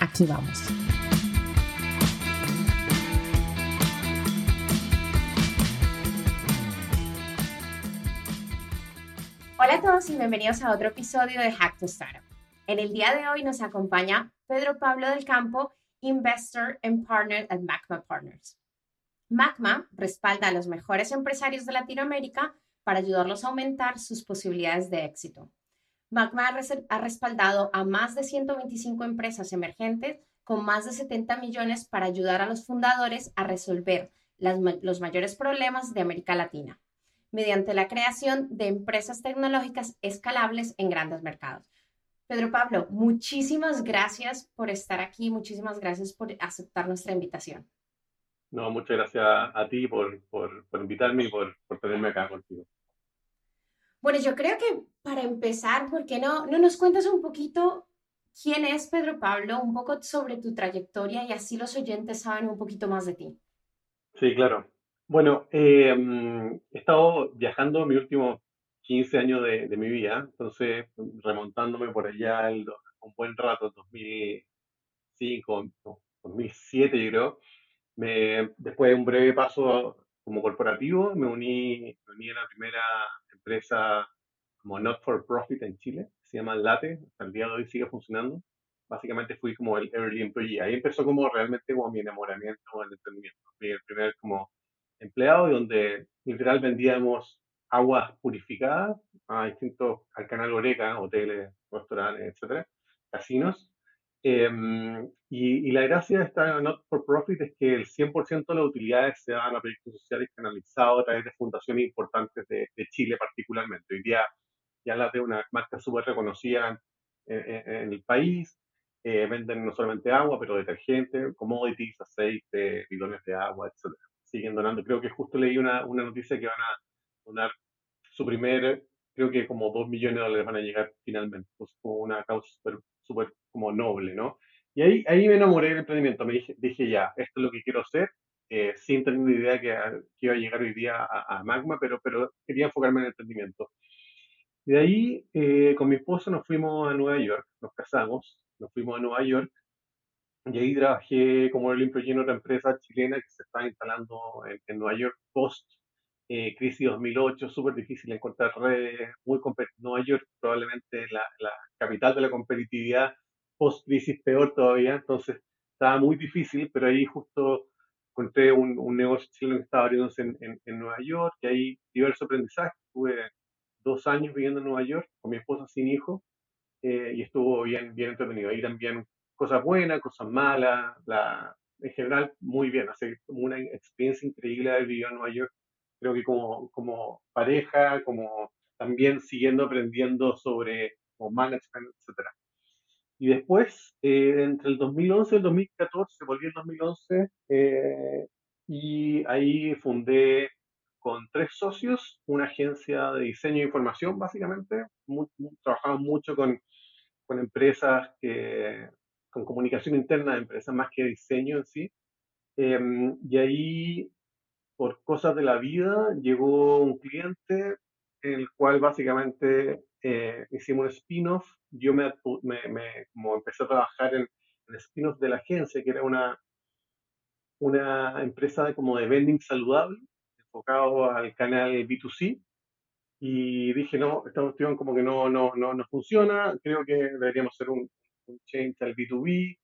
Aquí vamos. Hola a todos y bienvenidos a otro episodio de Hack to Startup. En el día de hoy nos acompaña Pedro Pablo del Campo, Investor and Partner at Magma Partners. Magma respalda a los mejores empresarios de Latinoamérica para ayudarlos a aumentar sus posibilidades de éxito. Magma ha respaldado a más de 125 empresas emergentes con más de 70 millones para ayudar a los fundadores a resolver los mayores problemas de América Latina, mediante la creación de empresas tecnológicas escalables en grandes mercados. Pedro Pablo, muchísimas gracias por estar aquí, muchísimas gracias por aceptar nuestra invitación. No, muchas gracias a ti por, por, invitarme y por, por tenerme acá contigo. Bueno, yo creo que para empezar, ¿por qué no, no nos cuentas un poquito quién es Pedro Pablo, un poco sobre tu trayectoria y así los oyentes saben un poquito más de ti. Sí, claro. Bueno, em, he estado viajando mis últimos 15 años de, mi vida, entonces remontándome por allá el, un buen rato, 2005, 2007 yo creo, me, después de un breve paso como corporativo, me uní, me uní a la primera empresa como not for profit en Chile, se llama Late, hasta el día de hoy sigue funcionando. Básicamente fui como el early employee. Ahí empezó como realmente como mi enamoramiento el emprendimiento. Fui el primer como empleado donde literal vendíamos aguas purificadas a distintos, al canal Oreca, hoteles, restaurantes, etcétera, casinos. Em, y, la gracia de esta not for profit es que el 100% de las utilidades se dan a proyectos sociales canalizados a través de fundaciones importantes de, de Chile particularmente. Hoy día ya las de una marca súper reconocida en, el país. Eh, venden no solamente agua, pero detergente, commodities, aceite, bidones de agua, etc. Siguen donando. Creo que justo leí una, una noticia que van a donar su primer, creo que como dos millones de dólares van a llegar finalmente. Pues como una causa súper como noble, ¿no? Y ahí, ahí me enamoré del emprendimiento. Me dije, dije ya, esto es lo que quiero hacer. Eh, sin tener ni idea que, que, iba a llegar hoy día a, a Magma, pero, pero quería enfocarme en el emprendimiento. Y de ahí, eh, con mi esposa nos fuimos a Nueva York, nos casamos, nos fuimos a Nueva York, y ahí trabajé como el lleno de otra empresa chilena que se está instalando en, Nueva York post eh, crisis 2008, súper difícil encontrar redes, muy Nueva York probablemente la, la capital de la competitividad, post crisis peor todavía, entonces estaba muy difícil, pero ahí justo encontré un, un negocio chileno que estaba abriéndose en, en, Nueva York, y ahí diversos aprendizajes, tuve dos años viviendo en Nueva York con mi esposa sin hijo eh, y estuvo bien, bien entretenido. Ahí también cosas buenas, cosas malas, la, en general muy bien. Hace una experiencia increíble haber vivido en Nueva York. Creo que como, como pareja, como también siguiendo aprendiendo sobre como management, etc. Y después, eh, entre el 2011 y el 2014, volví en 2011 eh, y ahí fundé con tres socios, una agencia de diseño e información, básicamente. trabajamos mucho con, con empresas que, con comunicación interna de empresas más que diseño en sí. Em, y ahí, por cosas de la vida, llegó un cliente en el cual básicamente eh, hicimos un spin-off. Yo me, me, como empecé a trabajar en, el spin-off de la agencia, que era una, una empresa de, como de vending saludable, enfocado al canal B2C y dije, no, esta cuestión como que no, no, no, no funciona, creo que deberíamos hacer un, un change al B2B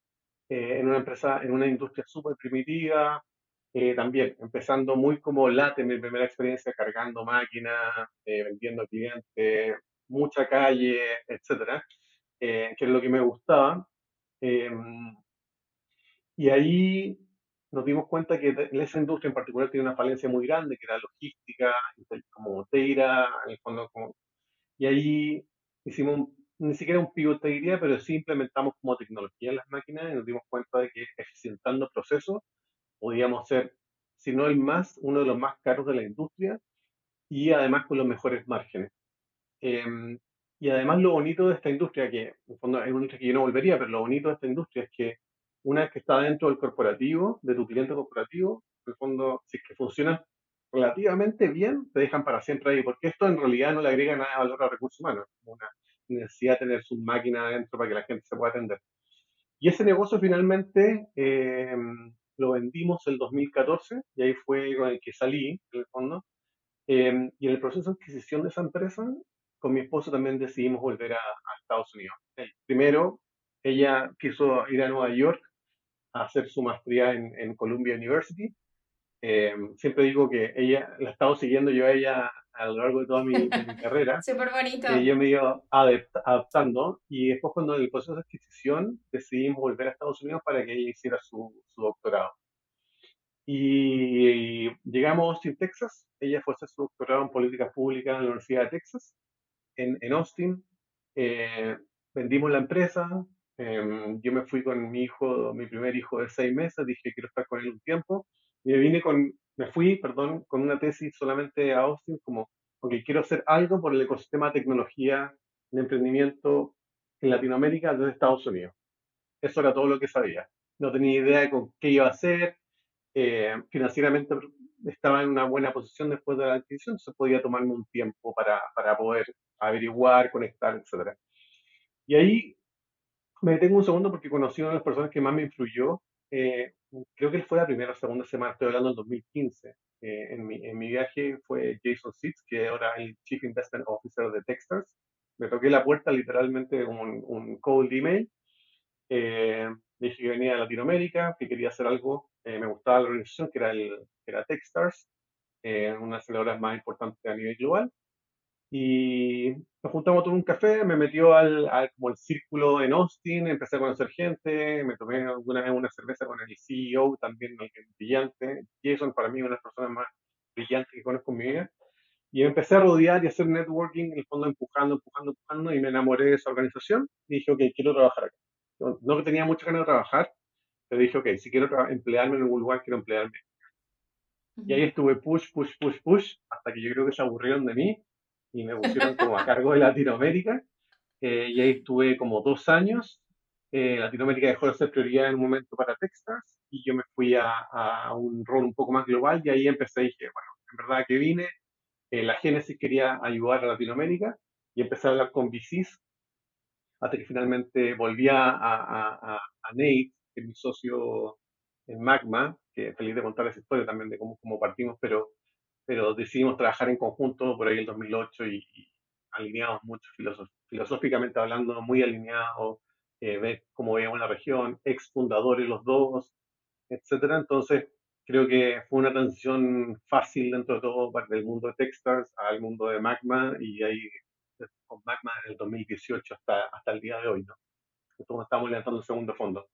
eh, en una empresa, en una industria súper primitiva, eh, también empezando muy como late, mi primera experiencia cargando máquinas, eh, vendiendo clientes, mucha calle, etcétera, que es lo que me gustaba. Em, y ahí nos dimos cuenta que esa industria en particular tiene una falencia muy grande, que era logística, como Teira, en el fondo, y ahí hicimos ni siquiera un pivot te diría, pero sí implementamos como tecnología en las máquinas y nos dimos cuenta de que eficientando procesos podíamos ser, si no el más, uno de los más caros de la industria y además con los mejores márgenes. Em, y además lo bonito de esta industria, que en el fondo es una industria que yo no volvería, pero lo bonito de esta industria es que una vez que está dentro del corporativo, de tu cliente corporativo, en el fondo, si es que funciona relativamente bien, te dejan para siempre ahí, porque esto en realidad no le agrega nada de valor a recursos humanos, una necesidad de tener su máquina adentro para que la gente se pueda atender. Y ese negocio finalmente eh, lo vendimos el 2014 y ahí fue con el que salí, en el fondo. Eh, y en el proceso de adquisición de esa empresa, con mi esposo también decidimos volver a, a Estados Unidos. primero, ella quiso ir a Nueva York a hacer su maestría en, en Columbia University eh, siempre digo que ella, la he estado siguiendo yo a ella a lo largo de toda mi, carrera. Súper bonito. ella me iba adaptando y después cuando en el proceso de adquisición decidimos volver a Estados Unidos para que ella hiciera su, su doctorado. Y, llegamos a Austin, Texas. Ella fue a hacer su doctorado en políticas públicas en la Universidad de Texas, en, en Austin. Eh, vendimos la empresa. Em, yo me fui con mi hijo, mi primer hijo de seis meses. Dije, quiero estar con él un tiempo me vine con, me fui, perdón, con una tesis solamente a Austin, como, ok, quiero hacer algo por el ecosistema de tecnología de emprendimiento en Latinoamérica desde Estados Unidos. Eso era todo lo que sabía. No tenía idea de con qué iba a hacer. Eh, financieramente estaba en una buena posición después de la adquisición, entonces podía tomarme un tiempo para, para poder averiguar, conectar, etc. Y ahí me detengo un segundo porque conocí a una de las personas que más me influyó eh, creo que fue la primera o segunda semana, estoy hablando del 2015. Eh, en, mi, en, mi, viaje fue Jason Seitz, que ahora el Chief Investment Officer de Techstars. Me toqué la puerta literalmente un, un cold email. Eh, dije que venía de Latinoamérica, que quería hacer algo. Eh, me gustaba la organización, que era, el, era Techstars, una de las más importantes a nivel global. Y nos juntamos a un café, me metió al, como el círculo en Austin, empecé a conocer gente, me tomé alguna vez una cerveza con el CEO, también alguien brillante. Jason para mí es una de las personas más brillantes que conozco en mi vida. Y empecé a rodear y hacer networking, en el fondo empujando, empujando, empujando, y me enamoré de esa organización. Y dije, ok, quiero trabajar acá. No, que tenía mucha ganas de trabajar, pero dije, ok, si quiero emplearme en algún lugar, quiero emplearme. Y ahí estuve push, push, push, push, hasta que yo creo que se aburrieron de mí y me pusieron como a cargo de Latinoamérica. Eh, y ahí estuve como dos años. Eh, Latinoamérica dejó de ser prioridad en un momento para Texas y yo me fui a, a, un rol un poco más global y ahí empecé y dije, bueno, en verdad que vine, eh, la Génesis quería ayudar a Latinoamérica y empecé a hablar con VCs hasta que finalmente volví a, a, a Nate, que es mi socio en Magma, que feliz de contar esa historia también de cómo, cómo partimos, pero pero decidimos trabajar en conjunto por ahí el 2008 y, alineados mucho filosóficamente hablando, muy alineados, eh, ver cómo veíamos la región, ex fundadores los dos, etcétera. Entonces, creo que fue una transición fácil dentro de todo del mundo de Techstars al mundo de Magma y ahí con Magma en el 2018 hasta, hasta el día de hoy, ¿no? Entonces estamos levantando el segundo fondo.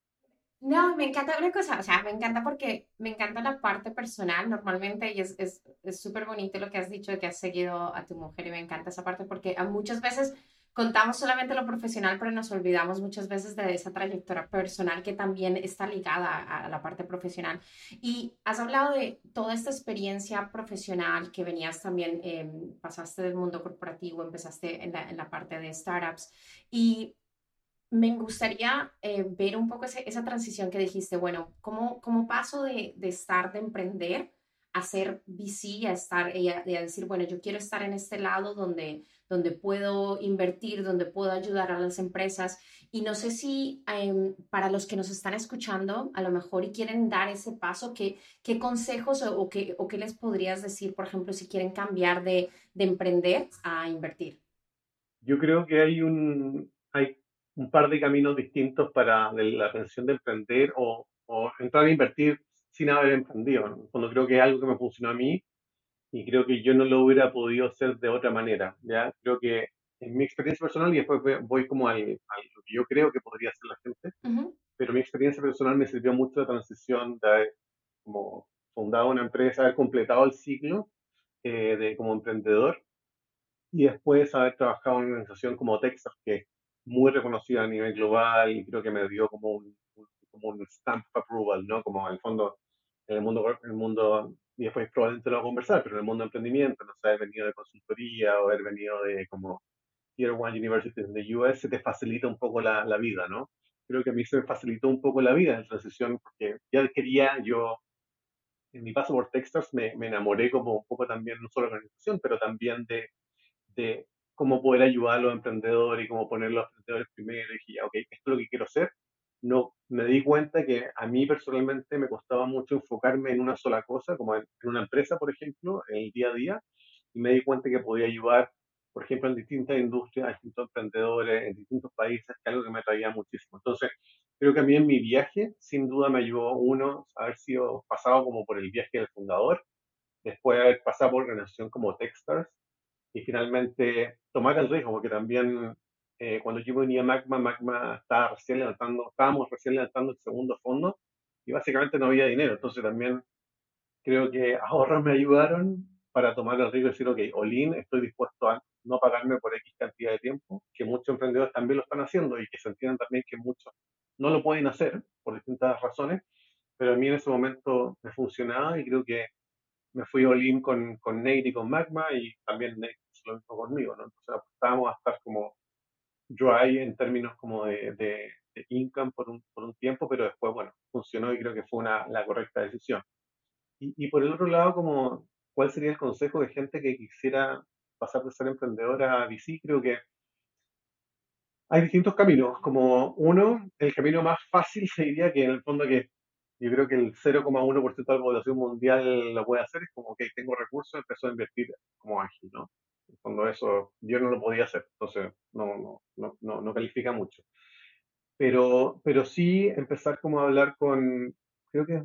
No, me encanta una cosa, o sea, me encanta porque me encanta la parte personal normalmente y es súper es, bonito lo que has dicho de que has seguido a tu mujer y me encanta esa parte porque muchas veces contamos solamente lo profesional, pero nos olvidamos muchas veces de esa trayectoria personal que también está ligada a la parte profesional. Y has hablado de toda esta experiencia profesional que venías también, eh, pasaste del mundo corporativo, empezaste en la parte de startups y me gustaría eh, ver un poco esa transición que dijiste, bueno, ¿cómo, cómo paso de, de, estar, de emprender, a ser VC, a estar, y a, decir, bueno, yo quiero estar en este lado donde, donde puedo invertir, donde puedo ayudar a las empresas? Y no sé si em, para los que nos están escuchando, a lo mejor y quieren dar ese paso, ¿qué, qué consejos o, qué, o qué les podrías decir, por ejemplo, si quieren cambiar de, de emprender a invertir? Yo creo que hay un, hay un par de caminos distintos para la atención de emprender o, entrar a invertir sin haber emprendido. Cuando creo que es algo que me funcionó a mí y creo que yo no lo hubiera podido hacer de otra manera. ¿ya? Creo que en mi experiencia personal, y después voy como al, lo que yo creo que podría hacer la gente, pero mi experiencia personal me sirvió mucho la transición de haber como fundado una empresa, haber completado el ciclo eh, de como emprendedor y después haber trabajado en una organización como Texas, que muy reconocido a nivel global y creo que me dio como un, como un stamp approval, ¿no? Como en el fondo, en el mundo, en el mundo, y después probablemente lo vamos a conversar, pero en el mundo de emprendimiento, no sé, haber venido de consultoría o haber venido de como Tier One Universities en the US, se te facilita un poco la, la vida, ¿no? Creo que a mí se me facilitó un poco la vida en transición porque ya quería yo en mi paso por Texas me, me, enamoré como un poco también, no solo de la organización, pero también de, de, cómo poder ayudar a los emprendedores y cómo poner los emprendedores primero. Y dije, ok, esto es lo que quiero hacer. No, me di cuenta que a mí personalmente me costaba mucho enfocarme en una sola cosa, como en, en una empresa, por ejemplo, en el día a día, y me di cuenta que podía ayudar, por ejemplo, en distintas industrias, a distintos emprendedores, en distintos países, que es algo que me atraía muchísimo. Entonces, creo que a mí en mi viaje, sin duda me ayudó uno, haber sido pasado como por el viaje del fundador, después haber pasado por organización como Techstars, y finalmente tomar el riesgo, porque también eh, cuando yo venía a Magma, Magma estaba recién levantando, estábamos recién levantando el segundo fondo y básicamente no había dinero. Entonces también creo que ahorros me ayudaron para tomar el riesgo y decir, ok, Olin, estoy dispuesto a no pagarme por X cantidad de tiempo, que muchos emprendedores también lo están haciendo y que se entienden también que muchos no lo pueden hacer por distintas razones, pero a mí en ese momento me funcionaba y creo que me fui all con, con Nate y con Magma y también Nate hizo lo mismo conmigo, ¿no? Entonces apostábamos a estar como dry en términos como de, de, de income por un, por un, tiempo, pero después, bueno, funcionó y creo que fue una, la correcta decisión. Y, y, por el otro lado, como, ¿cuál sería el consejo de gente que quisiera pasar de ser emprendedora a VC? Creo que hay distintos caminos, como uno, el camino más fácil se diría que en el fondo que yo creo que el 0,1% de la población mundial lo puede hacer, es como que tengo recursos, empezó a invertir como ágil, ¿no? Fondo eso yo no lo podía hacer, entonces no, no, no, no califica mucho. Pero, pero sí empezar como a hablar con, creo que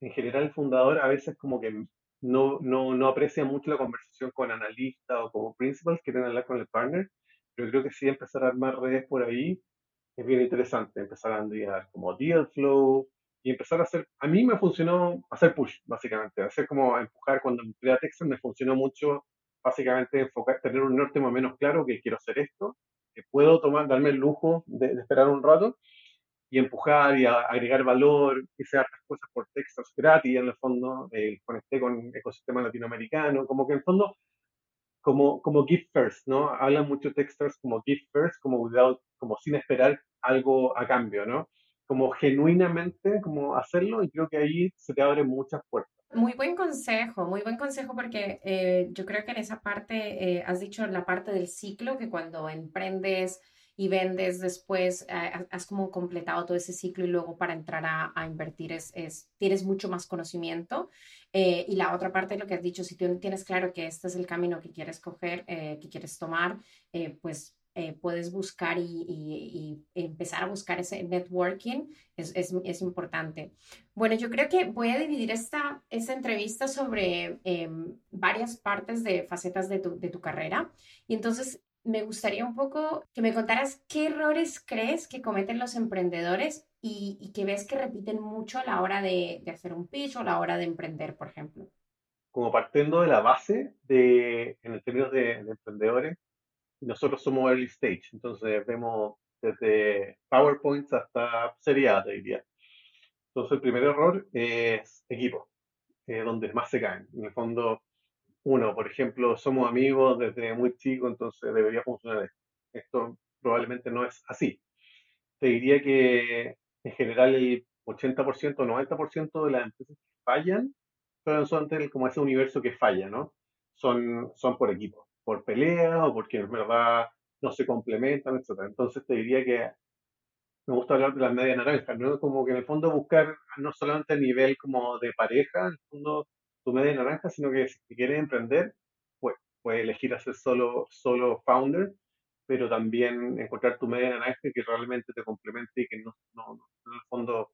en general el fundador a veces como que no, no, no aprecia mucho la conversación con analistas o como principals, quieren hablar con el partner, pero creo que sí empezar a armar redes por ahí es bien interesante, empezar a andar como deal flow, y empezar a hacer, a mí me funcionó hacer push, básicamente, hacer como empujar cuando entré a Texas, me funcionó mucho, básicamente, enfocar, tener un norte más o menos claro que quiero hacer esto, que puedo tomar, darme el lujo de, de esperar un rato y empujar y a, agregar valor, hice hartas cosas por Texas gratis en el fondo, eh, conecté con ecosistema latinoamericano, como que en el fondo, como, como gift first, ¿no? Hablan mucho Texas como gift first, como without, como sin esperar algo a cambio, ¿no? Como genuinamente como hacerlo y creo que ahí se te abren muchas puertas. Muy buen consejo, muy buen consejo porque eh, yo creo que en esa parte, eh, has dicho la parte del ciclo, que cuando emprendes y vendes después, eh, has como completado todo ese ciclo y luego para entrar a, a invertir es, es, tienes mucho más conocimiento. Y la otra parte, lo que has dicho, si tú tienes claro que este es el camino que quieres coger, que quieres tomar, pues eh, puedes buscar y, y, y, empezar a buscar ese networking es, es, es, importante. Bueno, yo creo que voy a dividir esta, esta entrevista sobre eh, varias partes de facetas de tu, de tu carrera. Y entonces me gustaría un poco que me contaras qué errores crees que cometen los emprendedores y, y que ves que repiten mucho a la hora de, de, hacer un pitch o a la hora de emprender, por ejemplo. Como partiendo de la base de, en términos de, de emprendedores, nosotros somos early stage, entonces vemos desde PowerPoints hasta serie A, te diría. Entonces el primer error es equipo, eh, donde más se caen. En el fondo, uno, por ejemplo, somos amigos desde muy chico, entonces debería funcionar esto. Esto probablemente no es así. Te diría que en general el 80%, 90% de las empresas que fallan son como ese universo que falla, ¿no? Son, son por equipo por pelea o porque en verdad no se complementan, etc. Entonces te diría que me gusta hablar de las medias naranjas, ¿no? Como que en el fondo buscar no solamente a nivel como de pareja, en el fondo tu media naranja, sino que si quieres emprender, pues puedes elegir hacer solo, solo founder, pero también encontrar tu media naranja que realmente te complemente y que no, no, no en el fondo,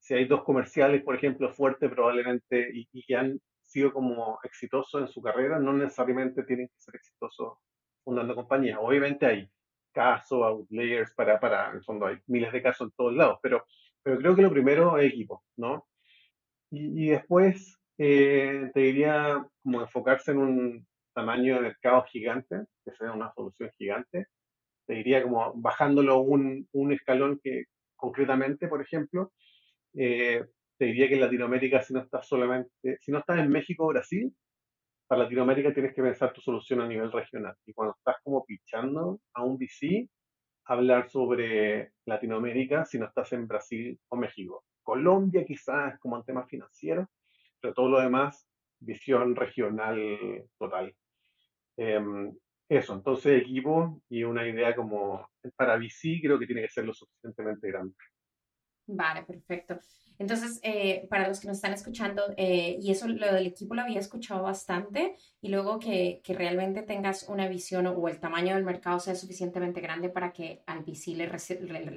si hay dos comerciales, por ejemplo, fuertes probablemente y, y que han sido como exitosos en su carrera, no necesariamente tienen que ser exitosos fundando compañías. Obviamente hay casos, outlayers, para, para, en el fondo hay miles de casos en todos lados, pero, pero creo que lo primero es equipo, ¿no? Y, y después eh, te diría como enfocarse en un tamaño de mercado gigante, que sea una solución gigante, te diría como bajándolo un, un escalón que concretamente, por ejemplo, eh, te diría que en Latinoamérica, si no estás solamente, si no estás en México o Brasil, para Latinoamérica tienes que pensar tu solución a nivel regional. Y cuando estás como pichando a un VC, hablar sobre Latinoamérica si no estás en Brasil o México. Colombia quizás como un tema financiero, pero todo lo demás, visión regional total. Em, eso, entonces equipo y una idea como para VC creo que tiene que ser lo suficientemente grande. Vale, perfecto. Entonces, eh, para los que nos están escuchando, eh, y eso lo del equipo lo había escuchado bastante, y luego que, que, realmente tengas una visión o el tamaño del mercado sea suficientemente grande para que al VC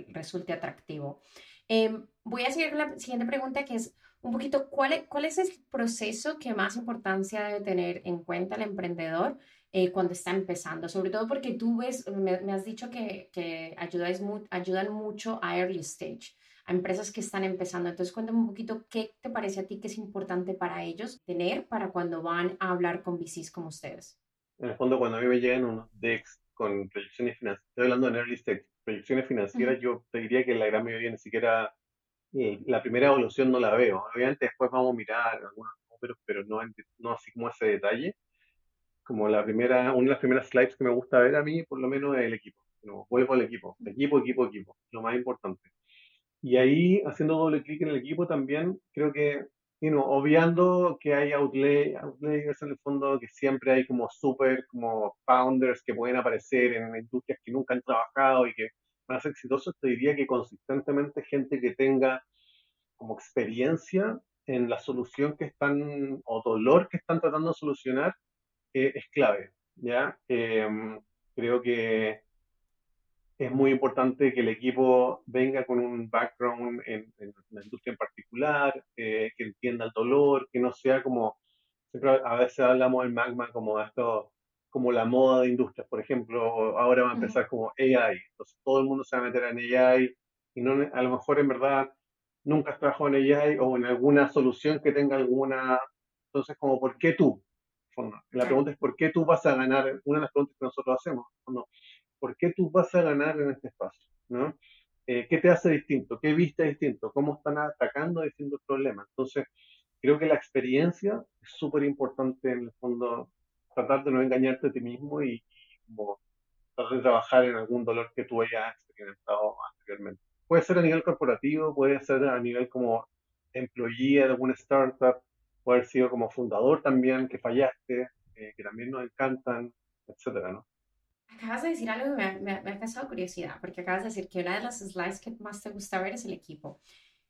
resulte atractivo. Em, voy a seguir con la siguiente pregunta, que es un poquito, ¿cuál es, ¿cuál es el proceso que más importancia debe tener en cuenta el emprendedor eh, cuando está empezando? Sobre todo porque tú ves, me, me has dicho que, que ayudan mucho a early stage a empresas que están empezando. Entonces, cuéntame un poquito qué te parece a ti que es importante para ellos tener para cuando van a hablar con VCs como ustedes. En el fondo, cuando a mí me llegan unos DEX con proyecciones financieras, estoy hablando de early stage, proyecciones financieras, yo te diría que la gran mayoría ni siquiera eh, la primera evolución no la veo. Obviamente después vamos a mirar algunos números, pero no, no así como ese detalle. Como la primera, una de las primeras slides que me gusta ver a mí, por lo menos, es el equipo. No, vuelvo al equipo. Equipo, equipo, equipo. Lo más importante. Y ahí, haciendo doble clic en el equipo también, creo que, you obviando que hay outlay, outlayers en el fondo, que siempre hay como super, como founders que pueden aparecer en industrias que nunca han trabajado y que van a ser exitosos, te diría que consistentemente gente que tenga como experiencia en la solución que están, o dolor que están tratando de solucionar, eh, es clave, ¿ya? Em, creo que es muy importante que el equipo venga con un background en, la industria en particular, eh, que entienda el dolor, que no sea como, siempre a veces hablamos en Magma como esto, como la moda de industrias, por ejemplo, ahora va a empezar como AI, entonces todo el mundo se va a meter en AI y no, a lo mejor en verdad nunca has trabajado en AI o en alguna solución que tenga alguna, entonces como, ¿por qué tú? La pregunta es, ¿por qué tú vas a ganar? Una de las preguntas que nosotros hacemos. No, ¿por qué tú vas a ganar en este espacio? ¿no? Eh, ¿Qué te hace distinto? ¿Qué viste distinto? ¿Cómo están atacando distintos problemas? Entonces, creo que la experiencia es súper importante en el fondo, tratar de no engañarte a ti mismo y, como tratar de trabajar en algún dolor que tú hayas experimentado anteriormente. Puede ser a nivel corporativo, puede ser a nivel como employee de alguna startup, puede haber sido como fundador también, que fallaste, eh, que también nos encantan, etcétera, ¿no? Acabas de decir algo que me, ha causado curiosidad, porque acabas de decir que una de las slides que más te gusta ver es el equipo.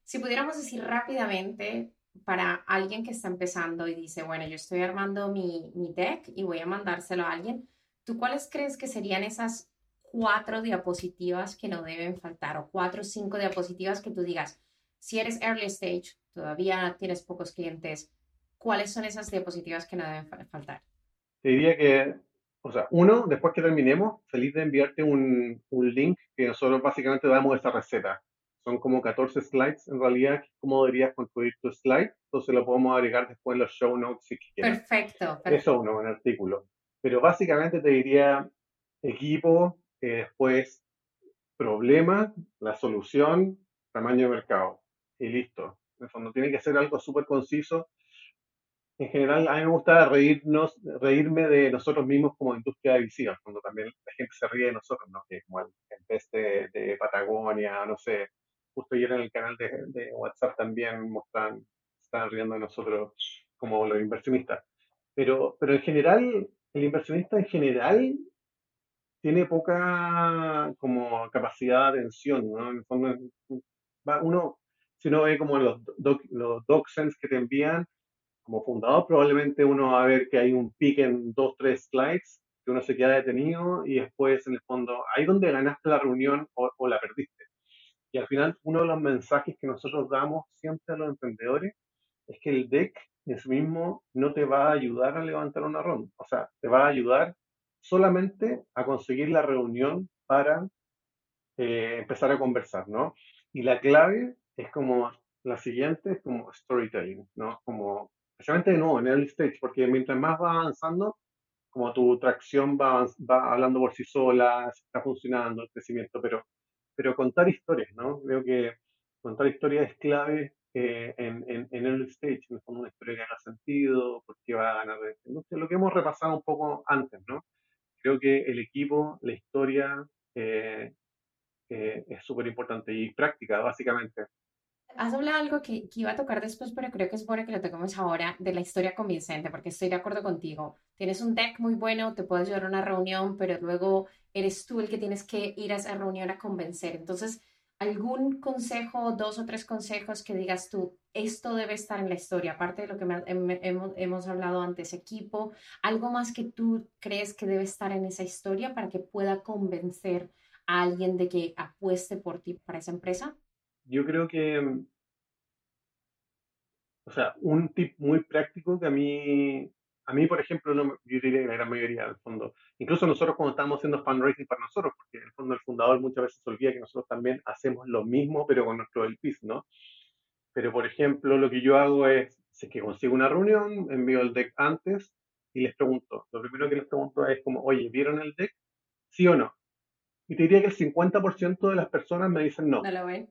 Si pudiéramos decir rápidamente para alguien que está empezando y dice, bueno, yo estoy armando mi, mi deck y voy a mandárselo a alguien, ¿tú cuáles crees que serían esas cuatro diapositivas que no deben faltar o cuatro o cinco diapositivas que tú digas, si eres early stage, todavía tienes pocos clientes, ¿cuáles son esas diapositivas que no deben faltar? Te diría que o sea, uno, después que terminemos, feliz de enviarte un, un link que nosotros básicamente damos esta receta. Son como 14 slides en realidad, cómo deberías construir tu slide. Entonces lo podemos agregar después en los show notes si quieres. Perfecto, Eso uno, un artículo. Pero básicamente te diría equipo, eh, después problema, la solución, tamaño de mercado. Y listo. En el fondo tiene que ser algo súper conciso en general, a mí me gusta reírnos, reírme de nosotros mismos como industria de visión, cuando también la gente se ríe de nosotros, ¿no? Que como el, vez de, Patagonia, no sé, justo ayer en el canal de, WhatsApp también mostran, están riendo de nosotros como los inversionistas. Pero, pero en general, el inversionista en general tiene poca como capacidad de atención, ¿no? En el fondo, uno, si uno ve como los, doc, los docsense que te envían, como fundador probablemente uno va a ver que hay un pic en dos, tres slides, que uno se queda detenido y después en el fondo, ahí donde ganaste la reunión o, la perdiste. Y al final uno de los mensajes que nosotros damos siempre a los emprendedores es que el deck en sí mismo no te va a ayudar a levantar una ronda, o sea, te va a ayudar solamente a conseguir la reunión para eh, empezar a conversar, ¿no? Y la clave es como la siguiente, es como storytelling, ¿no? Como especialmente de nuevo en early stage, porque mientras más va avanzando, como tu tracción va, va hablando por sí sola, está funcionando el crecimiento, pero, pero contar historias, ¿no? Creo que contar historias es clave eh, en, en, en early stage, en una historia que haga sentido, por qué va a ganar lo que hemos repasado un poco antes, ¿no? Creo que el equipo, la historia eh, eh, es súper importante y práctica, básicamente. Has hablado algo que, que, iba a tocar después, pero creo que es bueno que lo toquemos ahora, de la historia convincente, porque estoy de acuerdo contigo. Tienes un deck muy bueno, te puedes llevar a una reunión, pero luego eres tú el que tienes que ir a esa reunión a convencer. Entonces, ¿algún consejo, dos o tres consejos que digas tú, esto debe estar en la historia, aparte de lo que hemos, hemos hablado antes, equipo, algo más que tú crees que debe estar en esa historia para que pueda convencer a alguien de que apueste por ti para esa empresa? Yo creo que, o sea, un tip muy práctico que a mí a mí, por ejemplo, no, yo diría que la gran mayoría del fondo, incluso nosotros cuando estamos haciendo fundraising para nosotros, porque en el fondo el fundador muchas veces olvida que nosotros también hacemos lo mismo, pero con nuestro LPs, ¿no? Pero, por ejemplo, lo que yo hago es, si es que consigo una reunión, envío el deck antes y les pregunto. Lo primero que les pregunto es como, oye, ¿vieron el deck? ¿Sí o no? Y te diría que el 50% de las personas me dicen no. No lo ven.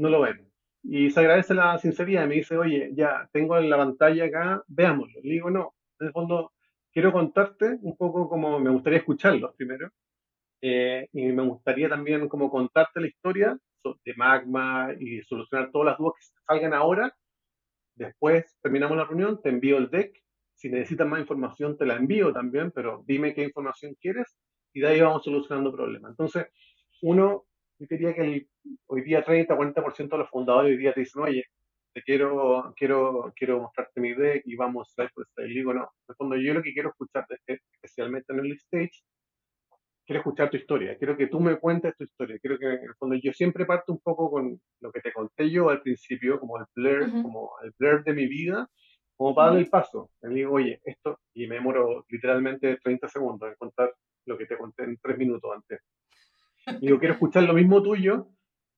No lo ven. Y se agradece la sinceridad. Me dice, oye, ya tengo en la pantalla acá, veámoslo. Le digo, no, en el fondo, quiero contarte un poco como me gustaría escucharlos primero. Eh, y me gustaría también como contarte la historia de Magma y solucionar todas las dudas que salgan ahora. Después terminamos la reunión, te envío el deck. Si necesitas más información, te la envío también, pero dime qué información quieres y de ahí vamos solucionando problemas. Entonces, uno, yo diría que hoy día 30, 40% de los fundadores hoy día te dicen, oye, te quiero, quiero, quiero mostrarte mi deck y vamos a por Y digo, no, en el fondo yo lo que quiero escuchar, especialmente en el stage, quiero escuchar tu historia, quiero que tú me cuentes tu historia, quiero que en el fondo yo siempre parto un poco con lo que te conté yo al principio, como el blur, como el blur de mi vida, como para dar el paso. Le digo, oye, esto, y me demoro literalmente 30 segundos en contar lo que te conté en 3 minutos antes. Digo, quiero escuchar lo mismo tuyo,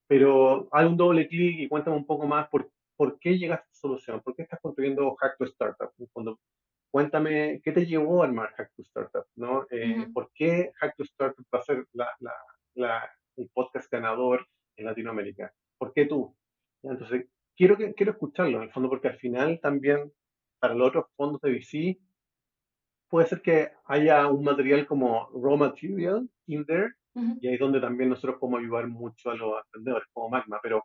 pero haz un doble clic y cuéntame un poco más por ¿por qué llegaste a esta solución? ¿Por qué estás construyendo Hack to Startup? Cuando, cuéntame, ¿qué te llevó a armar Hack to Startup? ¿no? Eh, ¿Por qué Hack to Startup va a ser la, la, la, el podcast ganador en Latinoamérica? ¿Por qué tú? Entonces, quiero, que, quiero escucharlo en el fondo porque al final también para los otros fondos de VC puede ser que haya un material como raw material in there y ahí es donde también nosotros podemos ayudar mucho a los emprendedores como Magma, pero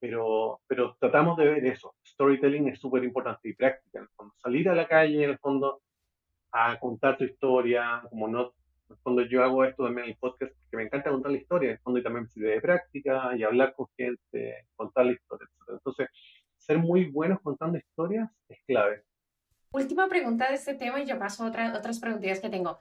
pero, pero tratamos de ver eso. Storytelling es súper importante y práctica. En el fondo. Salir a la calle, en el fondo, a contar tu historia, como no, en el fondo yo hago esto también en el podcast porque me encanta contar la historia, en el fondo y también me sirve de práctica y hablar con gente, contar la historia, etc. Entonces, ser muy buenos contando historias es clave. Última pregunta de este tema y yo paso a otra, otras preguntas que tengo.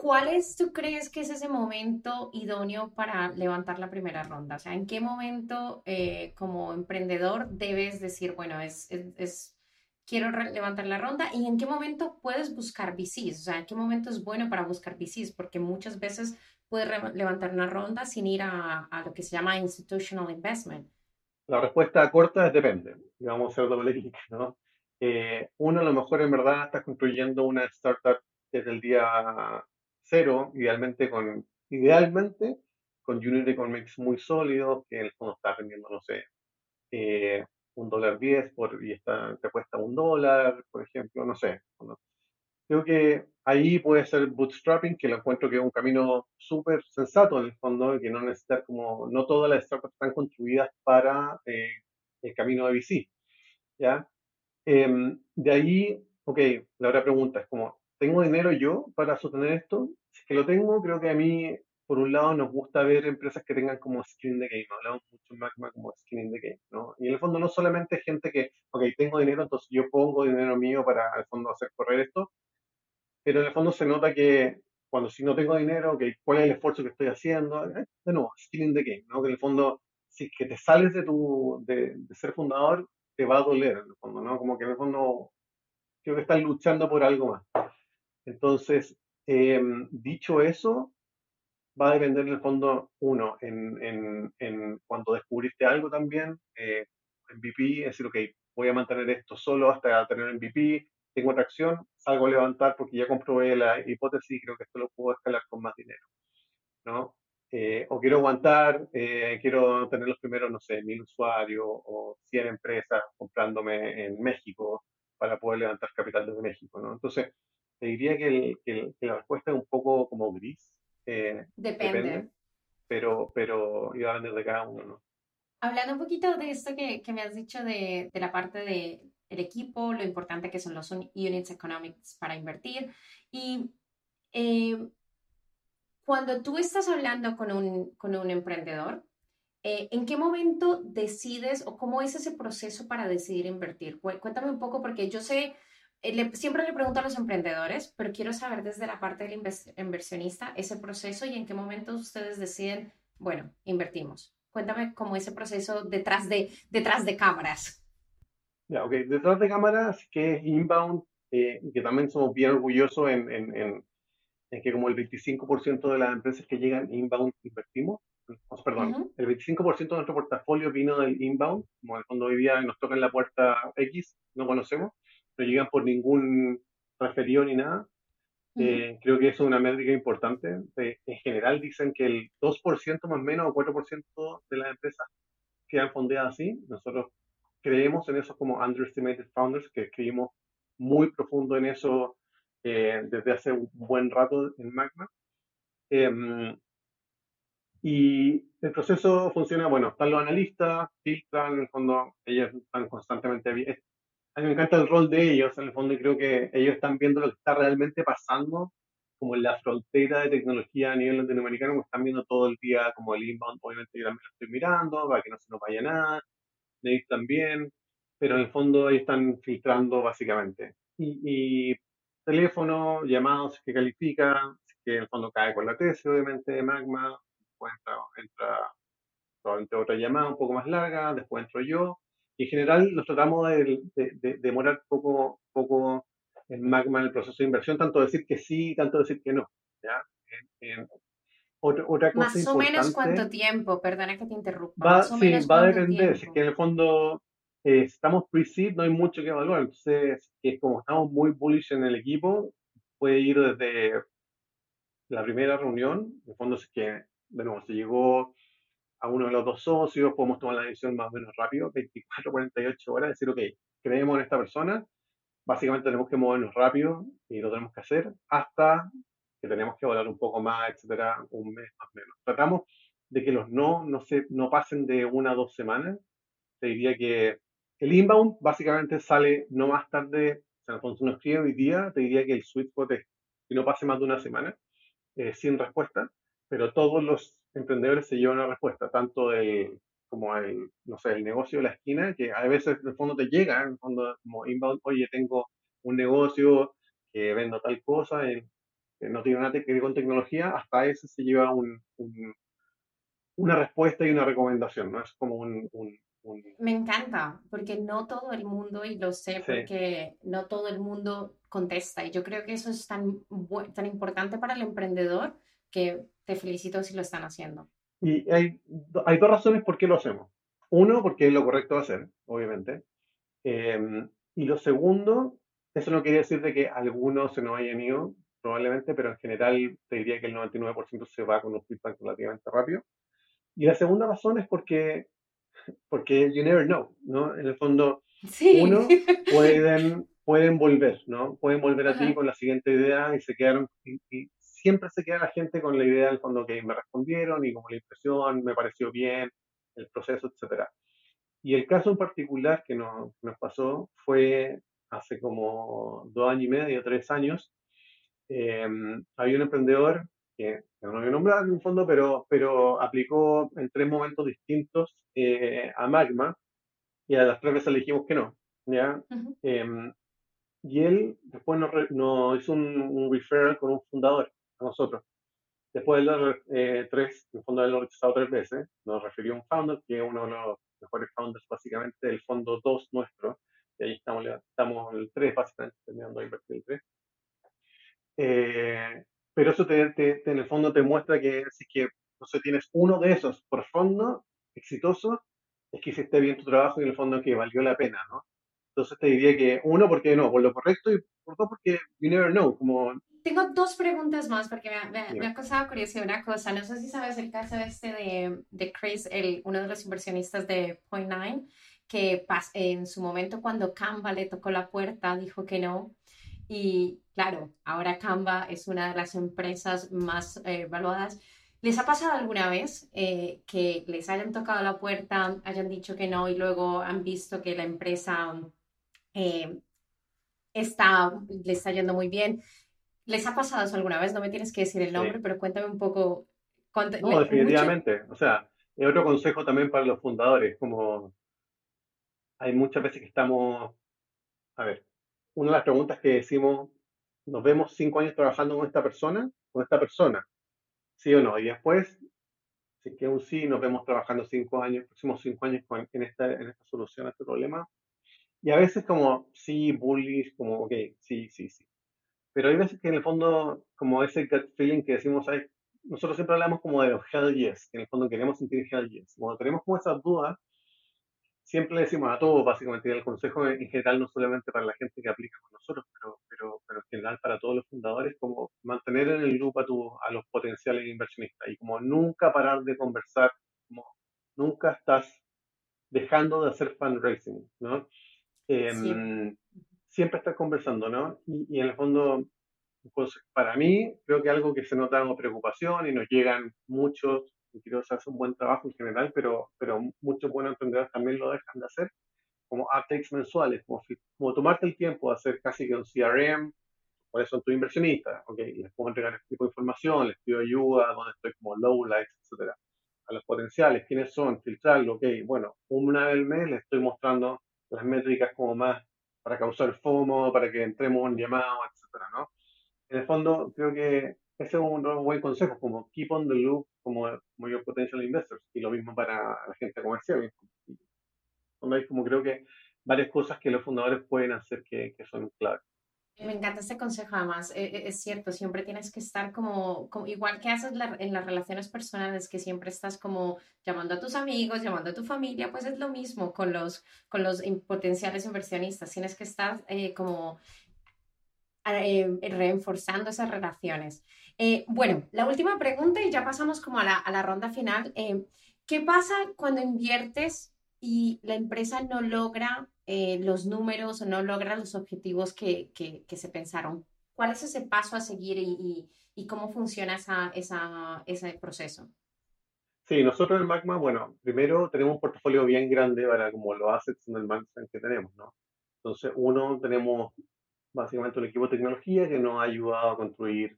¿Cuál es, tú crees que es ese momento idóneo para levantar la primera ronda? O sea, ¿en qué momento eh, como emprendedor debes decir, bueno, es, es, quiero levantar la ronda y en qué momento puedes buscar VCs? O sea, ¿en qué momento es bueno para buscar VCs? Porque muchas veces puedes levantar una ronda sin ir a, lo que se llama institutional investment. La respuesta corta es depende. Vamos a hacer doble clic, ¿no? Eh, uno, a lo mejor en verdad estás construyendo una startup desde el día cero, idealmente con, idealmente con unit economics muy sólidos, que en el fondo está vendiendo, no sé, eh, un dólar diez por, y te cuesta un dólar, por ejemplo, no sé. Creo que ahí puede ser bootstrapping, que lo encuentro que es un camino súper sensato en el fondo, que no necesita como, no todas las startups están construidas para eh, el camino de VC. ¿ya? Em, de ahí, ok, la otra pregunta es como, ¿tengo dinero yo para sostener esto? Que lo tengo, creo que a mí, por un lado, nos gusta ver empresas que tengan como skin in the game. Hablamos mucho en Magma como skin in the game, ¿no? Y en el fondo no solamente gente que, ok, tengo dinero, entonces yo pongo dinero mío para, al fondo, hacer correr esto, pero en el fondo se nota que cuando si no tengo dinero, ok, ¿cuál es el esfuerzo que estoy haciendo? Eh, de nuevo, skin in the game, ¿no? Que en el fondo, si es que te sales de tu, de, de ser fundador, te va a doler, en el fondo, ¿no? Como que en el fondo creo que estás luchando por algo más. Entonces, em, dicho eso, va a depender en el fondo, uno, en cuando descubriste algo también, eh, MVP, es decir, ok, voy a mantener esto solo hasta tener MVP, tengo tracción, salgo a levantar porque ya comprobé la hipótesis y creo que esto lo puedo escalar con más dinero, ¿no? Eh, o quiero aguantar, eh, quiero tener los primeros, no sé, mil usuarios o 100 empresas comprándome en México para poder levantar capital desde México, ¿no? Entonces, te diría que, la respuesta es un poco como gris. Eh, depende. Pero, pero iba a depender de cada uno, ¿no? Hablando un poquito de esto que, que me has dicho de, de la parte del el equipo, lo importante que son los units economics para invertir y cuando tú estás hablando con un, con un emprendedor, eh, ¿en qué momento decides o cómo es ese proceso para decidir invertir? Cuéntame un poco porque yo sé, eh, siempre le pregunto a los emprendedores, pero quiero saber desde la parte del inversionista ese proceso y en qué momento ustedes deciden, bueno, invertimos. Cuéntame cómo ese proceso detrás de, detrás de cámaras. Ya, ok. Detrás de cámaras, que es inbound, eh, que también somos bien orgullosos en, en en que como el 25% de las empresas que llegan inbound invertimos, perdón, el 25% de nuestro portafolio vino del inbound, como el fondo hoy día nos tocan la puerta X, no conocemos, no llegan por ningún referido ni nada. Eh, creo que eso es una métrica importante. en general dicen que el 2% más o menos o 4% de las empresas quedan fondeadas así. Nosotros creemos en eso como underestimated founders, que escribimos muy profundo en eso eh, desde hace un buen rato en Magma. Em, y el proceso funciona, bueno, están los analistas, filtran, en el fondo, ellos están constantemente... A mí me encanta el rol de ellos, en el fondo, y creo que ellos están viendo lo que está realmente pasando como en la frontera de tecnología a nivel latinoamericano, que están viendo todo el día como el inbound, obviamente yo también lo estoy mirando, para que no se nos vaya nada, ellos también, pero en el fondo ellos están filtrando básicamente. Y, y teléfono, llamados que califica, que en el fondo cae con la tesis, obviamente, de Magma, después entra, probablemente otra llamada un poco más larga, después entro yo, en general nos tratamos de, demorar poco, poco en Magma en el proceso de inversión, tanto decir que sí, tanto decir que no. ¿ya? otra, cosa más o menos cuánto tiempo, perdona que te interrumpa. Va, más o sí, va a depender, es que en el fondo eh, estamos pre-seed, no hay mucho que evaluar. Entonces, es como estamos muy bullish en el equipo, puede ir desde la primera reunión, en fondo es que, de nuevo, se llegó a uno de los dos socios, podemos tomar la decisión más o menos rápido, 24, 48 horas, decir, ok, creemos en esta persona, básicamente tenemos que movernos rápido y lo tenemos que hacer hasta que tenemos que evaluar un poco más, etcétera, un mes más o menos. Tratamos de que los no no, se, no pasen de una a dos semanas. Te diría que el inbound básicamente sale no más tarde, o sea, cuando uno escribe hoy día, te diría que el sweet spot es que no pase más de una semana eh, sin respuesta, pero todos los emprendedores se llevan una respuesta, tanto el, como el, no sé, el negocio de la esquina, que a veces en el fondo te llega, en el fondo como inbound, oye, tengo un negocio que vendo tal cosa, que no tiene nada que ver con tecnología, hasta ese se lleva un, una respuesta y una recomendación, ¿no? Es como un, me encanta, porque no todo el mundo, y lo sé porque no todo el mundo contesta, y yo creo que eso es tan, tan importante para el emprendedor que te felicito si lo están haciendo. Y hay, hay dos razones por qué lo hacemos. Uno, porque es lo correcto de hacer, obviamente. Em, y lo segundo, eso no quiere decir de que algunos se nos hayan ido, probablemente, pero en general te diría que el 99% se va con un feedback relativamente rápido. Y la segunda razón es porque porque you never know, ¿no? En el fondo, uno, pueden, pueden volver, ¿no? Pueden volver a ti con la siguiente idea y se quedaron, y, siempre se queda la gente con la idea del fondo que me respondieron y como la impresión, me pareció bien, el proceso, etcétera. Y el caso en particular que nos, nos pasó fue hace como dos años y medio, tres años, eh, había un emprendedor que, no voy a nombrar en un fondo, pero, pero aplicó en tres momentos distintos eh, a Magma y a las tres veces le dijimos que no. ¿ya? Em, y él después nos, hizo un, referral con un fundador, nosotros. Después de los eh, tres, el fondo lo rechazado tres veces, nos refirió un founder, que es uno de los mejores founders básicamente del fondo 2 nuestro, y ahí estamos, estamos el 3 básicamente, terminando de invertir el 3. Eh, pero eso te, en el fondo te muestra que si que no sé, tienes uno de esos por fondo exitoso, es que hiciste bien tu trabajo y en el fondo que valió la pena, ¿no? Entonces te diría que uno, porque no, por lo correcto y por dos, porque you never know, como dos preguntas más porque me, ha causado curiosidad una cosa. No sé si sabes el caso este de, de Chris, el, uno de los inversionistas de Point Nine, que en su momento cuando Canva le tocó la puerta dijo que no. Y claro, ahora Canva es una de las empresas más eh, evaluadas. ¿Les ha pasado alguna vez eh, que les hayan tocado la puerta, hayan dicho que no y luego han visto que la empresa eh, está, le está yendo muy bien? ¿Les ha pasado eso alguna vez? No me tienes que decir el nombre, pero cuéntame un poco. No, definitivamente. O sea, es otro consejo también para los fundadores, como hay muchas veces que estamos, a ver, una de las preguntas que decimos, ¿nos vemos cinco años trabajando con esta persona? Con esta persona, ¿sí o no? Y después, si es que un sí, nos vemos trabajando cinco años, próximos cinco años en, esta, en esta solución a este problema. Y a veces como, sí, bullish, como, ok, sí, sí, sí. Pero hay veces que en el fondo, como ese gut feeling que decimos, ahí, nosotros siempre hablamos como de los hell yes, que en el fondo queremos sentir hell yes. Cuando tenemos como esas dudas, siempre le decimos a todos, básicamente, y el consejo en general, no solamente para la gente que aplica con nosotros, pero, pero, pero en general para todos los fundadores, como mantener en el grupo a, tu, a los potenciales inversionistas y como nunca parar de conversar, como nunca estás dejando de hacer fundraising, ¿no? Em, siempre estar conversando, ¿no? Y, y, en el fondo, pues para mí, creo que algo que se nota como preocupación y nos llegan muchos, y quiero hacer un buen trabajo en general, pero, pero muchos buenos emprendedores también lo dejan de hacer, como updates mensuales, como, como tomarte el tiempo de hacer casi que un CRM, cuáles son tus inversionistas, ok, les puedo entregar este tipo de información, les pido ayuda, donde estoy como low lights, etcétera. A los potenciales, quiénes son, filtrarlo, ok, bueno, una vez al mes les estoy mostrando las métricas como más para causar FOMO, para que entremos en llamado, etcétera, ¿no? En el fondo, creo que ese es un buen consejo, como keep on the loop como, como potential investors, y lo mismo para la gente comercial. Donde hay como creo que varias cosas que los fundadores pueden hacer que, que son claves. Me encanta este consejo, además, e, e, es cierto, siempre tienes que estar como, igual que haces en las relaciones personales, que siempre estás como llamando a tus amigos, llamando a tu familia, pues es lo mismo con los, con los potenciales inversionistas, tienes que estar eh, como eh, reforzando esas relaciones. Eh, bueno, la última pregunta y ya pasamos como a la, a la ronda final. ¿Qué pasa cuando inviertes y la empresa no logra eh, los números o no logran los objetivos que, que, se pensaron. ¿Cuál es ese paso a seguir y, y, cómo funciona esa, esa, ese proceso? Sí, nosotros en Magma, bueno, primero tenemos un portafolio bien grande para como los assets en el management que tenemos, ¿no? Entonces, uno, tenemos básicamente un equipo de tecnología que nos ha ayudado a construir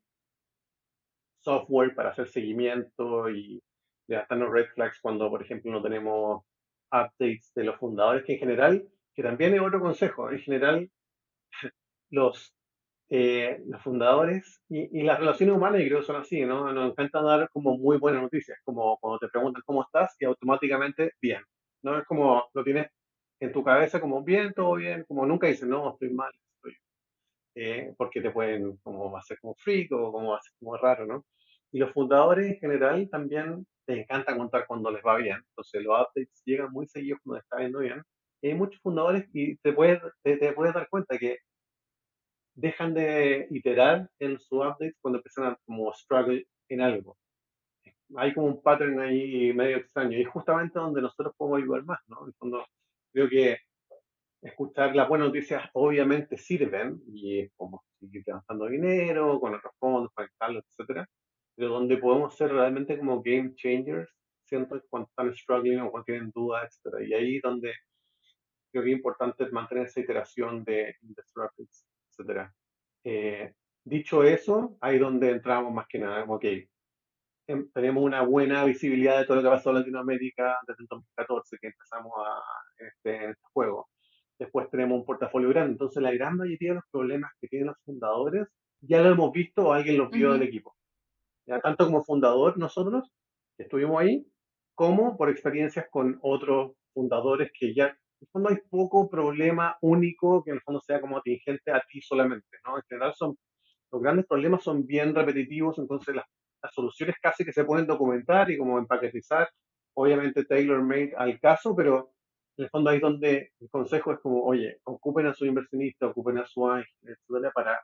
software para hacer seguimiento y levantarnos red flags cuando, por ejemplo, no tenemos updates de los fundadores, que en general que también es otro consejo. En general, los, eh, los fundadores y, y, las relaciones humanas, y creo que son así, ¿no? Nos encanta dar como muy buenas noticias, como cuando te preguntan cómo estás y automáticamente bien, ¿no? Es como lo tienes en tu cabeza como bien, todo bien, como nunca dices, no, estoy mal, estoy, eh, porque te pueden como hacer como freak o como hacer como raro, ¿no? Y los fundadores en general también te encanta contar cuando les va bien, entonces los updates llegan muy seguidos cuando está yendo bien, hay muchos fundadores y te puedes, te, puedes dar cuenta que dejan de iterar en su updates cuando empiezan a como struggle en algo. Hay como un pattern ahí medio extraño y es justamente donde nosotros podemos ayudar más, ¿no? En fondo, creo que escuchar las buenas noticias obviamente sirven y es como seguir gastando dinero con otros fondos, conectarlos, etcétera, pero donde podemos ser realmente como game changers, siento cuando están struggling o cuando tienen dudas, etcétera, y ahí donde creo que es importante mantener esa iteración de Investor Updates, etc. Eh, dicho eso, ahí donde entramos más que nada, ok, em, tenemos una buena visibilidad de todo lo que pasó en Latinoamérica desde el 2014 que empezamos a, este, este juego. Después tenemos un portafolio grande, entonces la gran mayoría de los problemas que tienen los fundadores ya lo hemos visto o alguien los vio del equipo. Ya, tanto como fundador nosotros, que estuvimos ahí, como por experiencias con otros fundadores que ya en el fondo hay poco problema único que en el fondo sea como atingente a ti solamente, ¿no? En general son, los grandes problemas son bien repetitivos, entonces las, las soluciones casi que se pueden documentar y como empaquetizar, obviamente tailor-made al caso, pero en el fondo ahí es donde el consejo es como, oye, ocupen a su inversionista, ocupen a su ángel, para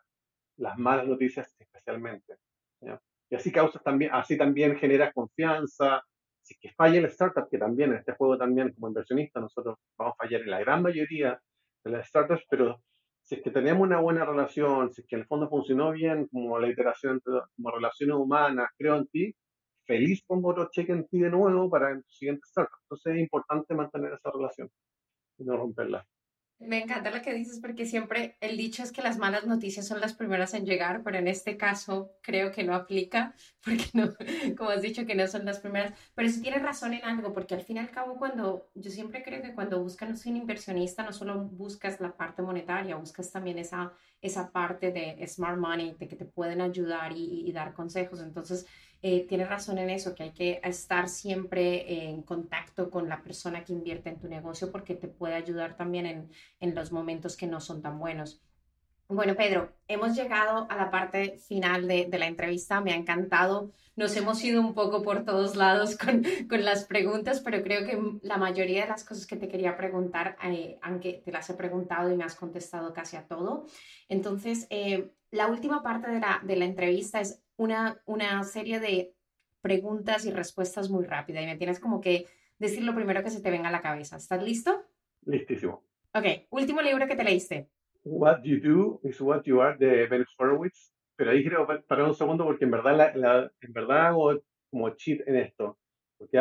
las malas noticias especialmente. ¿ya? Y así causas también, así también generas confianza. Si es que falla el startup, que también en este juego también como inversionista nosotros vamos a fallar en la gran mayoría de las startups, pero si es que tenemos una buena relación, si es que el fondo funcionó bien, como la iteración, como relaciones humanas, creo en ti, feliz pongo otro cheque en ti de nuevo para el siguiente startup. Entonces es importante mantener esa relación y no romperla. Me encanta lo que dices porque siempre el dicho es que las malas noticias son las primeras en llegar, pero en este caso creo que no aplica porque no, como has dicho que no son las primeras, pero sí tienes razón en algo porque al fin y al cabo cuando yo siempre creo que cuando buscas un inversionista no solo buscas la parte monetaria, buscas también esa, esa parte de smart money, de que te pueden ayudar y, y dar consejos. Entonces, eh, tienes razón en eso, que hay que estar siempre en contacto con la persona que invierte en tu negocio porque te puede ayudar también en, en los momentos que no son tan buenos. Bueno, Pedro, hemos llegado a la parte final de, de, la entrevista. Me ha encantado. Nos hemos ido un poco por todos lados con, con, las preguntas, pero creo que la mayoría de las cosas que te quería preguntar, eh, aunque te las he preguntado y me has contestado casi a todo. Entonces, eh, la última parte de la, de la entrevista es una, una serie de preguntas y respuestas muy rápidas y me tienes como que decir lo primero que se te venga a la cabeza. ¿Estás listo? Listísimo. Ok, último libro que te leíste. What You Do is What You Are de Ben Horowitz. Pero ahí quiero parar un segundo porque en verdad, la, la, en verdad hago como cheat en esto. Porque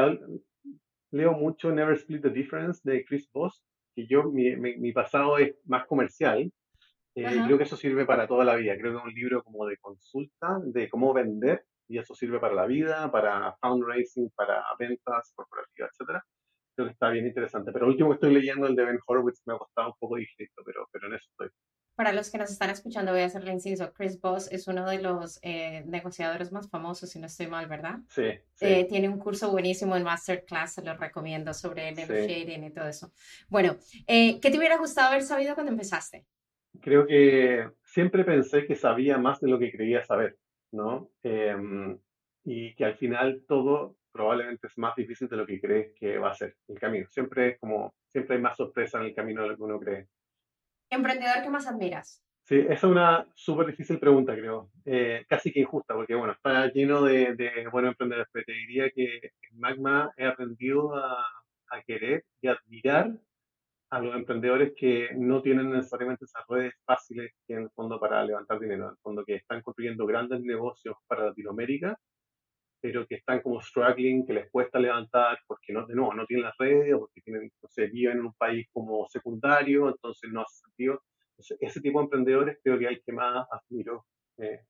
leo mucho Never Split the Difference de Chris Voss, que yo, mi, mi, mi pasado es más comercial eh, creo que eso sirve para toda la vida. Creo que es un libro como de consulta, de cómo vender, y eso sirve para la vida, para fundraising, para ventas corporativas, etcétera. Creo que está bien interesante. Pero el último que estoy leyendo, el de Ben Horowitz, me ha costado un poco distinto, pero, pero en eso estoy. Para los que nos están escuchando, voy a hacerle inciso. Chris Voss es uno de los eh, negociadores más famosos, si no estoy mal, ¿verdad? Sí. sí. Eh, tiene un curso buenísimo en Masterclass, se lo recomiendo, sobre negotiating sí. y todo eso. Bueno, eh, ¿qué te hubiera gustado haber sabido cuando empezaste? Creo que siempre pensé que sabía más de lo que creía saber, ¿no? Eh, y que al final todo probablemente es más difícil de lo que crees que va a ser el camino. Siempre es como, siempre hay más sorpresa en el camino de lo que uno cree. ¿Emprendedor que más admiras? Sí, esa es una súper difícil pregunta, creo. Eh, casi que injusta, porque bueno, está lleno de, de buenos emprendedores, pero te diría que en Magma he aprendido a, a querer y admirar a los emprendedores que no tienen necesariamente esas redes fáciles que en el fondo para levantar dinero, en el fondo que están construyendo grandes negocios para Latinoamérica, pero que están como struggling, que les cuesta levantar porque no, de nuevo, no tienen las redes o porque tienen, no sé, viven en un país como secundario, entonces no hace sentido. Entonces, ese tipo de emprendedores creo que hay que más admiro eh,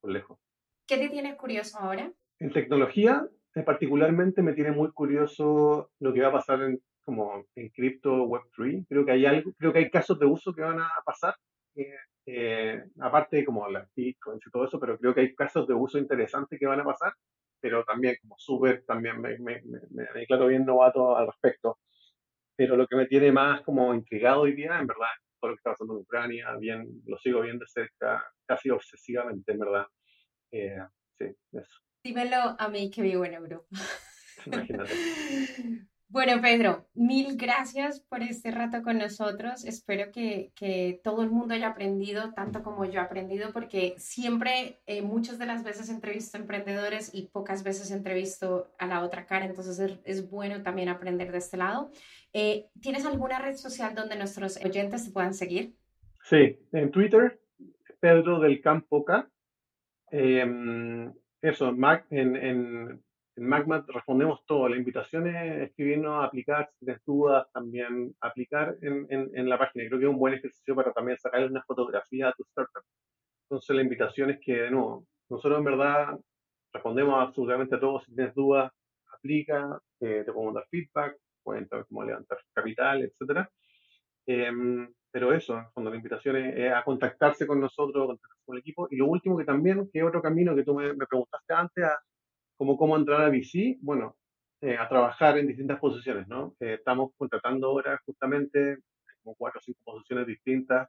por lejos. ¿Qué te tiene curioso ahora? En tecnología, eh, particularmente me tiene muy curioso lo que va a pasar en como en cripto Web3. Creo que hay algo, creo que hay casos de uso que van a pasar, eh, eh, aparte como las bitcoins y todo eso, pero creo que hay casos de uso interesantes que van a pasar, pero también como súper, también me, me, me, me, declaro bien novato al respecto. Pero lo que me tiene más como intrigado hoy día, en verdad, todo lo que está pasando en Ucrania, bien, lo sigo bien de cerca, casi obsesivamente, en verdad. Eh, sí, eso. Dímelo a mí que vivo en Europa. Imagínate. Bueno, Pedro, mil gracias por este rato con nosotros. Espero que, que, todo el mundo haya aprendido tanto como yo he aprendido, porque siempre, eh, muchas de las veces entrevisto a emprendedores y pocas veces entrevisto a la otra cara, entonces es, es bueno también aprender de este lado. Eh, ¿Tienes alguna red social donde nuestros oyentes te puedan seguir? Sí, en Twitter, Pedro del Campo K. Eh, eso, Mac, en, en en Magma respondemos todo. La invitación es escribirnos aplicar, si tienes dudas, también aplicar en, en, en, la página. Creo que es un buen ejercicio para también sacarle una fotografía a tu startup. Entonces la invitación es que, de nuevo, nosotros en verdad respondemos absolutamente a todos. Si tienes dudas, aplica, eh, te podemos dar feedback, pueden saber cómo levantar capital, etc. Eh, pero eso, cuando la invitación es, es, a contactarse con nosotros, contactarse con el equipo. Y lo último que también, que otro camino que tú me, me preguntaste antes, a, como cómo entrar a VC, bueno, eh, a trabajar en distintas posiciones, ¿no? Eh, estamos contratando ahora justamente como cuatro o cinco posiciones distintas,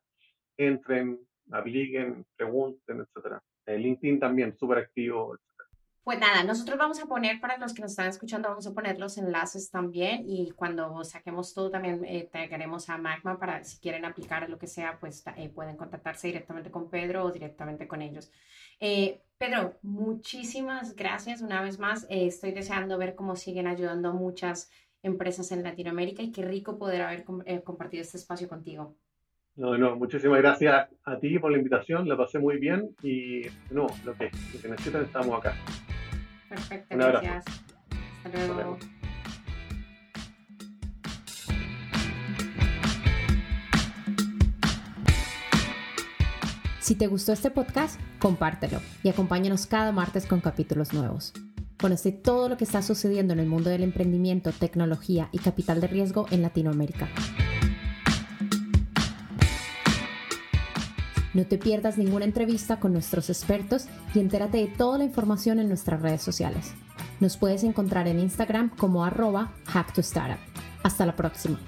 entren, apliquen, pregunten, etcétera. Eh, LinkedIn también, súper activo, etc. Pues nada, nosotros vamos a poner, para los que nos están escuchando, vamos a poner los enlaces también y cuando saquemos todo también eh, a Magma para si quieren aplicar lo que sea, pues eh, pueden contactarse directamente con Pedro o directamente con ellos. Eh, Pedro, muchísimas gracias una vez más. Eh, estoy deseando ver cómo siguen ayudando muchas empresas en Latinoamérica y qué rico poder haber compartido este espacio contigo. No, no, muchísimas gracias a ti por la invitación, la pasé muy bien y no, lo que, lo que necesitan estamos acá. Perfecto, gracias. Hasta luego. Si te gustó este podcast, compártelo y acompáñanos cada martes con capítulos nuevos. Conoce todo lo que está sucediendo en el mundo del emprendimiento, tecnología y capital de riesgo en Latinoamérica. No te pierdas ninguna entrevista con nuestros expertos y entérate de toda la información en nuestras redes sociales. Nos puedes encontrar en Instagram como arroba hacktostartup. Hasta la próxima.